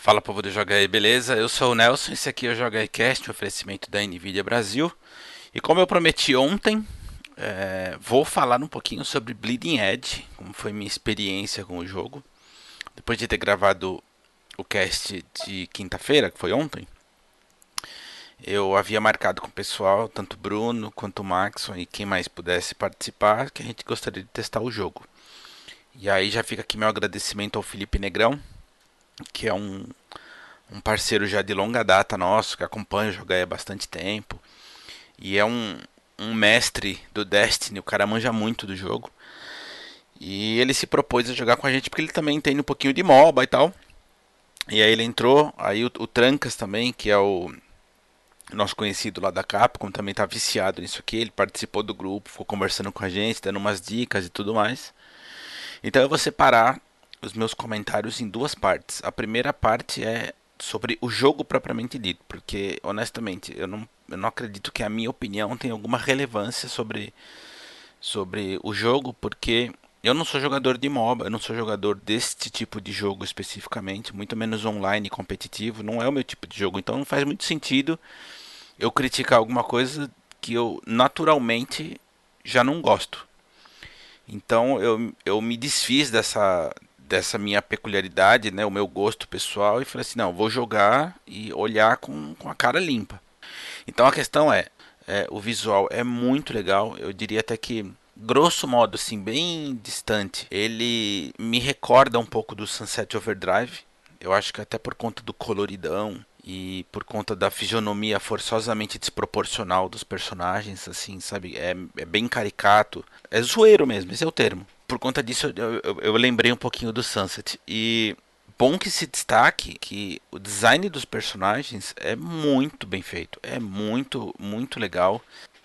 Fala povo do Joga aí, beleza? Eu sou o Nelson, esse aqui é o Joga Cast, um oferecimento da Nvidia Brasil. E como eu prometi ontem, é, vou falar um pouquinho sobre Bleeding Edge, como foi minha experiência com o jogo. Depois de ter gravado o cast de quinta-feira, que foi ontem, eu havia marcado com o pessoal, tanto o Bruno quanto o Maxon e quem mais pudesse participar, que a gente gostaria de testar o jogo. E aí já fica aqui meu agradecimento ao Felipe Negrão, que é um, um parceiro já de longa data nosso, que acompanha o jogo há bastante tempo. E é um, um mestre do Destiny, o cara manja muito do jogo. E ele se propôs a jogar com a gente porque ele também entende um pouquinho de MOBA e tal. E aí ele entrou, aí o, o Trancas também, que é o nosso conhecido lá da Capcom, também tá viciado nisso aqui. Ele participou do grupo, ficou conversando com a gente, dando umas dicas e tudo mais. Então eu vou separar os meus comentários em duas partes. A primeira parte é sobre o jogo propriamente dito, porque honestamente eu não, eu não acredito que a minha opinião tenha alguma relevância sobre, sobre o jogo, porque eu não sou jogador de MOBA, eu não sou jogador deste tipo de jogo especificamente, muito menos online competitivo, não é o meu tipo de jogo, então não faz muito sentido eu criticar alguma coisa que eu naturalmente já não gosto. Então eu, eu me desfiz dessa, dessa minha peculiaridade, né, o meu gosto pessoal, e falei assim, não, vou jogar e olhar com, com a cara limpa. Então a questão é, é, o visual é muito legal, eu diria até que, grosso modo, assim, bem distante, ele me recorda um pouco do Sunset Overdrive, eu acho que até por conta do coloridão e por conta da fisionomia forçosamente desproporcional dos personagens, assim, sabe? É, é bem caricato. É zoeiro mesmo, esse é o termo por conta disso eu, eu, eu, lembrei um pouquinho do Sunset. E bom que se destaque que o design dos personagens é muito bem feito. É muito, muito legal.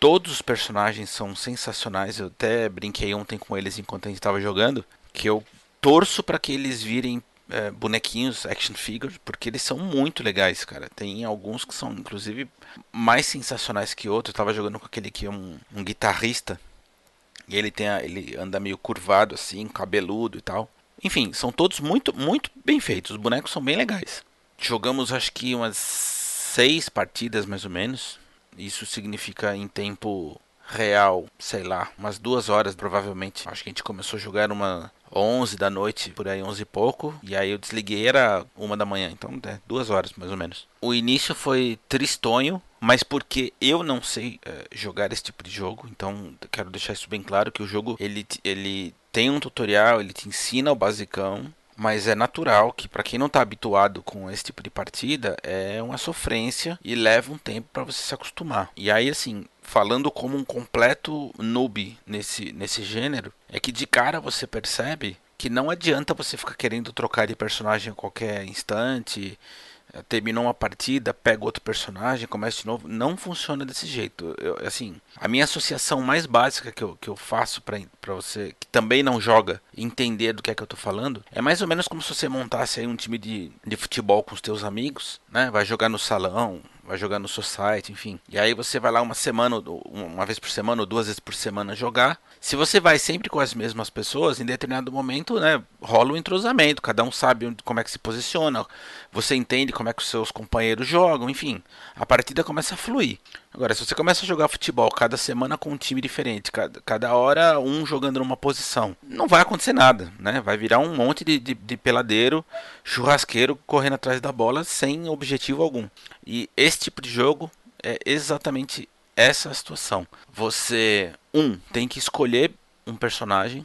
Todos os personagens são sensacionais. Eu até brinquei ontem com eles enquanto a gente estava jogando. Que eu torço para que eles virem é, bonequinhos, action figures, porque eles são muito legais, cara. Tem alguns que são, inclusive, mais sensacionais que outros. Eu tava jogando com aquele que é um, um guitarrista e ele tem a, ele anda meio curvado assim, cabeludo e tal. Enfim, são todos muito muito bem feitos. Os bonecos são bem legais. Jogamos acho que umas seis partidas mais ou menos. Isso significa em tempo real, sei lá, umas duas horas provavelmente. Acho que a gente começou a jogar uma 11 da noite, por aí 11 e pouco, e aí eu desliguei era uma da manhã, então é, duas horas mais ou menos. O início foi tristonho, mas porque eu não sei é, jogar esse tipo de jogo, então quero deixar isso bem claro que o jogo ele, ele tem um tutorial, ele te ensina o basicão, mas é natural que para quem não está habituado com esse tipo de partida é uma sofrência e leva um tempo para você se acostumar. E aí assim, falando como um completo noob nesse nesse gênero, é que de cara você percebe que não adianta você ficar querendo trocar de personagem a qualquer instante terminou uma partida, pega outro personagem, começa de novo. Não funciona desse jeito. Eu, assim, a minha associação mais básica que eu, que eu faço para você que também não joga entender do que é que eu tô falando é mais ou menos como se você montasse aí um time de, de futebol com os teus amigos, né? Vai jogar no salão, vai jogar no society, enfim. E aí você vai lá uma semana, uma vez por semana ou duas vezes por semana jogar. Se você vai sempre com as mesmas pessoas, em determinado momento, né, rola um entrosamento, cada um sabe como é que se posiciona, você entende como é que os seus companheiros jogam, enfim. A partida começa a fluir. Agora, se você começa a jogar futebol cada semana com um time diferente, cada, cada hora um jogando numa posição, não vai acontecer nada, né? Vai virar um monte de, de, de peladeiro, churrasqueiro correndo atrás da bola sem objetivo algum. E esse tipo de jogo é exatamente essa situação. Você, um, tem que escolher um personagem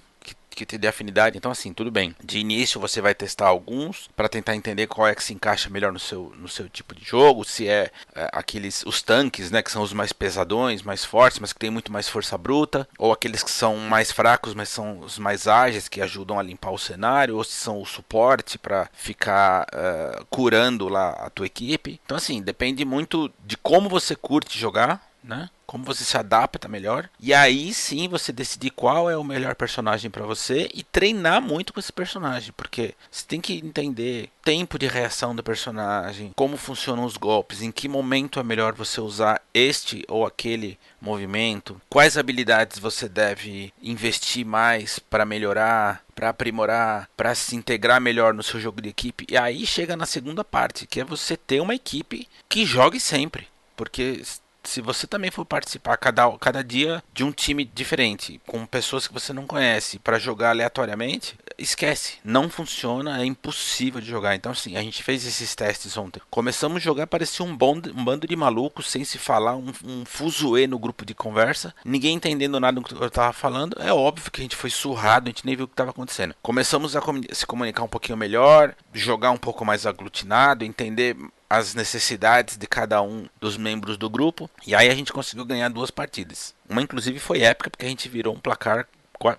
que te dê afinidade. Então, assim, tudo bem. De início você vai testar alguns para tentar entender qual é que se encaixa melhor no seu, no seu tipo de jogo. Se é, é, aqueles os tanques, né, que são os mais pesadões, mais fortes, mas que tem muito mais força bruta, ou aqueles que são mais fracos, mas são os mais ágeis que ajudam a limpar o cenário, ou se são o suporte para ficar uh, curando lá a tua equipe. Então, assim, depende muito de como você curte jogar né? Como você se adapta melhor. E aí sim você decidir qual é o melhor personagem para você e treinar muito com esse personagem, porque você tem que entender tempo de reação do personagem, como funcionam os golpes, em que momento é melhor você usar este ou aquele movimento, quais habilidades você deve investir mais para melhorar, para aprimorar, para se integrar melhor no seu jogo de equipe. E aí chega na segunda parte, que é você ter uma equipe que jogue sempre, porque se você também for participar cada, cada dia de um time diferente, com pessoas que você não conhece, para jogar aleatoriamente, esquece. Não funciona, é impossível de jogar. Então, assim, a gente fez esses testes ontem. Começamos a jogar, parecia um, bond, um bando de malucos, sem se falar, um, um fuzuê no grupo de conversa, ninguém entendendo nada do que eu tava falando. É óbvio que a gente foi surrado, a gente nem viu o que estava acontecendo. Começamos a se comunicar um pouquinho melhor, jogar um pouco mais aglutinado, entender as necessidades de cada um dos membros do grupo. E aí a gente conseguiu ganhar duas partidas. Uma inclusive foi épica porque a gente virou um placar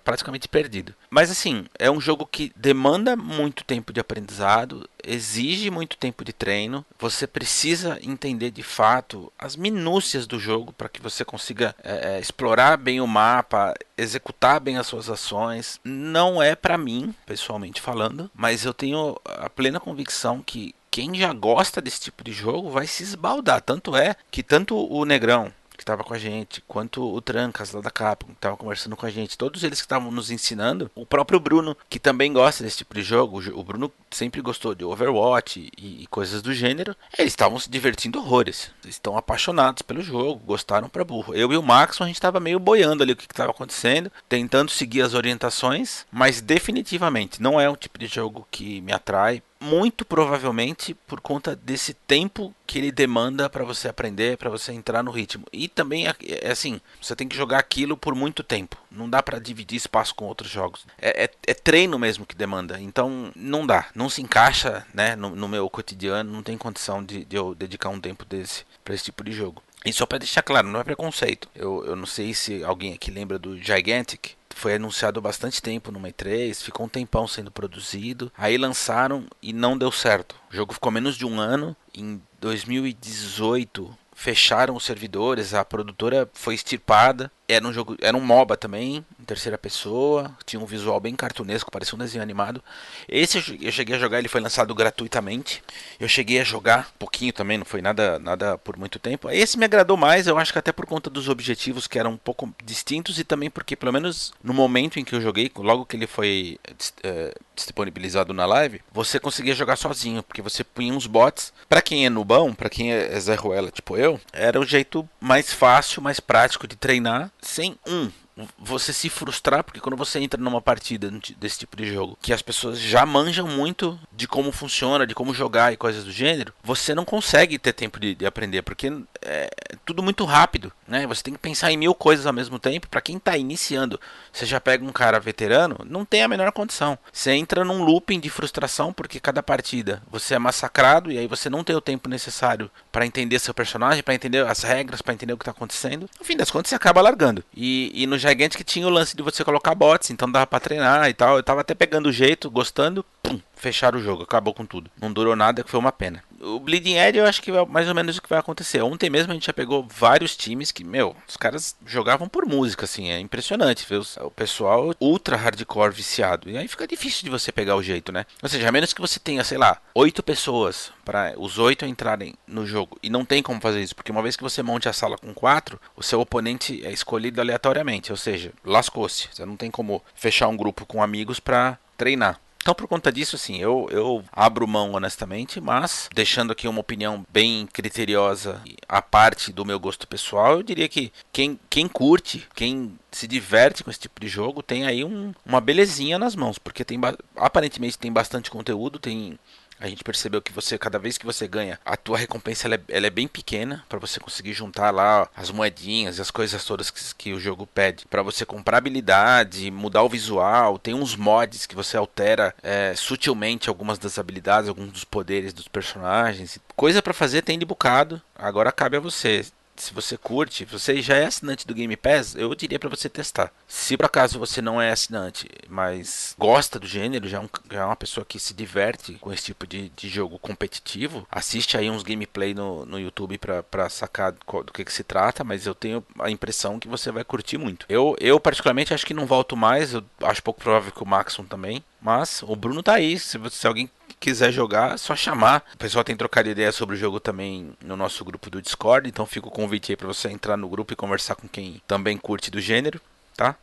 praticamente perdido. Mas assim, é um jogo que demanda muito tempo de aprendizado, exige muito tempo de treino. Você precisa entender de fato as minúcias do jogo para que você consiga é, é, explorar bem o mapa, executar bem as suas ações. Não é para mim, pessoalmente falando, mas eu tenho a plena convicção que quem já gosta desse tipo de jogo vai se esbaldar. Tanto é que tanto o Negrão, que estava com a gente, quanto o Trancas lá da Capcom, que estava conversando com a gente, todos eles que estavam nos ensinando, o próprio Bruno, que também gosta desse tipo de jogo, o Bruno sempre gostou de Overwatch e, e coisas do gênero, eles estavam se divertindo horrores, estão apaixonados pelo jogo, gostaram pra burro. Eu e o Max, a gente estava meio boiando ali o que estava acontecendo, tentando seguir as orientações, mas definitivamente não é um tipo de jogo que me atrai, muito provavelmente por conta desse tempo que ele demanda para você aprender, para você entrar no ritmo. E também é, é, assim, você tem que jogar aquilo por muito tempo. Não dá para dividir espaço com outros jogos. É, é, é, treino mesmo que demanda. Então não dá, não se encaixa, né, no, no meu cotidiano. Não tem condição de, de eu dedicar um tempo desse para esse tipo de jogo. E só para deixar claro, não é preconceito. Eu, eu não sei se alguém aqui lembra do Gigantic, foi anunciado há bastante tempo no E3, ficou um tempão sendo produzido. Aí lançaram e não deu certo. O jogo ficou menos de um ano. Em 2018 fecharam os servidores, a produtora foi extirpada. Era um jogo, era um MOBA também, em terceira pessoa, tinha um visual bem cartunesco, parecia um desenho animado. Esse eu cheguei a jogar, ele foi lançado gratuitamente. Eu cheguei a jogar um pouquinho também, não foi nada, nada por muito tempo. Esse me agradou mais, eu acho que até por conta dos objetivos que eram um pouco distintos e também porque pelo menos no momento em que eu joguei, logo que ele foi é, disponibilizado na live, você conseguia jogar sozinho, porque você punha uns bots. Para quem é nubão, para quem é Zé Ruela, tipo eu, era o jeito mais fácil, mais prático de treinar sem um você se frustrar, porque quando você entra numa partida desse tipo de jogo, que as pessoas já manjam muito de como funciona, de como jogar e coisas do gênero, você não consegue ter tempo de, de aprender, porque é tudo muito rápido, né? Você tem que pensar em mil coisas ao mesmo tempo. Para quem está iniciando, você já pega um cara veterano, não tem a menor condição. Você entra num looping de frustração, porque cada partida você é massacrado e aí você não tem o tempo necessário para entender seu personagem, para entender as regras, para entender o que está acontecendo. No fim das contas, você acaba largando. E, e no Gigantic tinha o lance de você colocar bots, então dava para treinar e tal. Eu tava até pegando o jeito, gostando, pum, fecharam o jogo, acabou com tudo. Não durou nada, que foi uma pena. O Bleeding Edge eu acho que é mais ou menos o que vai acontecer. Ontem mesmo a gente já pegou vários times que, meu, os caras jogavam por música, assim, é impressionante ver o pessoal ultra hardcore viciado. E aí fica difícil de você pegar o jeito, né? Ou seja, a menos que você tenha, sei lá, oito pessoas para os oito entrarem no jogo. E não tem como fazer isso, porque uma vez que você monte a sala com quatro, o seu oponente é escolhido aleatoriamente. Ou seja, lascou-se. Você não tem como fechar um grupo com amigos para treinar. Então, por conta disso, assim, eu, eu abro mão honestamente, mas deixando aqui uma opinião bem criteriosa a parte do meu gosto pessoal, eu diria que quem, quem curte, quem se diverte com esse tipo de jogo, tem aí um, uma belezinha nas mãos, porque tem aparentemente tem bastante conteúdo, tem a gente percebeu que você, cada vez que você ganha, a tua recompensa ela é, ela é bem pequena para você conseguir juntar lá as moedinhas e as coisas todas que, que o jogo pede. para você comprar habilidade, mudar o visual, tem uns mods que você altera é, sutilmente algumas das habilidades, alguns dos poderes dos personagens. Coisa para fazer tem de bocado. Agora cabe a você se você curte, você já é assinante do Game Pass, eu diria para você testar. Se por acaso você não é assinante, mas gosta do gênero, já é, um, já é uma pessoa que se diverte com esse tipo de, de jogo competitivo, assiste aí uns gameplay no, no YouTube para sacar do que, que se trata, mas eu tenho a impressão que você vai curtir muito. Eu, eu particularmente acho que não volto mais, eu acho pouco provável que o Maxon também, mas o Bruno tá aí, se, se alguém quiser jogar, é só chamar. O pessoal tem trocado ideia sobre o jogo também no nosso grupo do Discord, então fica o convite aí para você entrar no grupo e conversar com quem também curte do gênero, tá?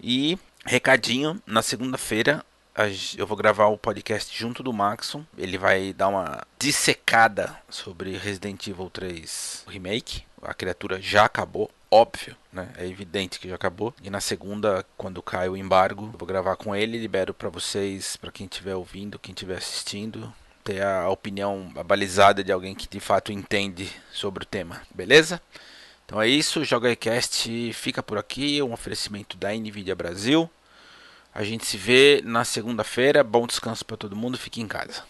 E recadinho, na segunda-feira eu vou gravar o podcast junto do Maxon. Ele vai dar uma dissecada sobre Resident Evil 3 Remake. A criatura já acabou, óbvio, né? É evidente que já acabou. E na segunda, quando cai o embargo, vou gravar com ele, libero para vocês, para quem estiver ouvindo, quem estiver assistindo, ter a opinião balizada de alguém que de fato entende sobre o tema, beleza? Então é isso, Joga Cast fica por aqui, um oferecimento da Nvidia Brasil. A gente se vê na segunda-feira. Bom descanso para todo mundo, fique em casa.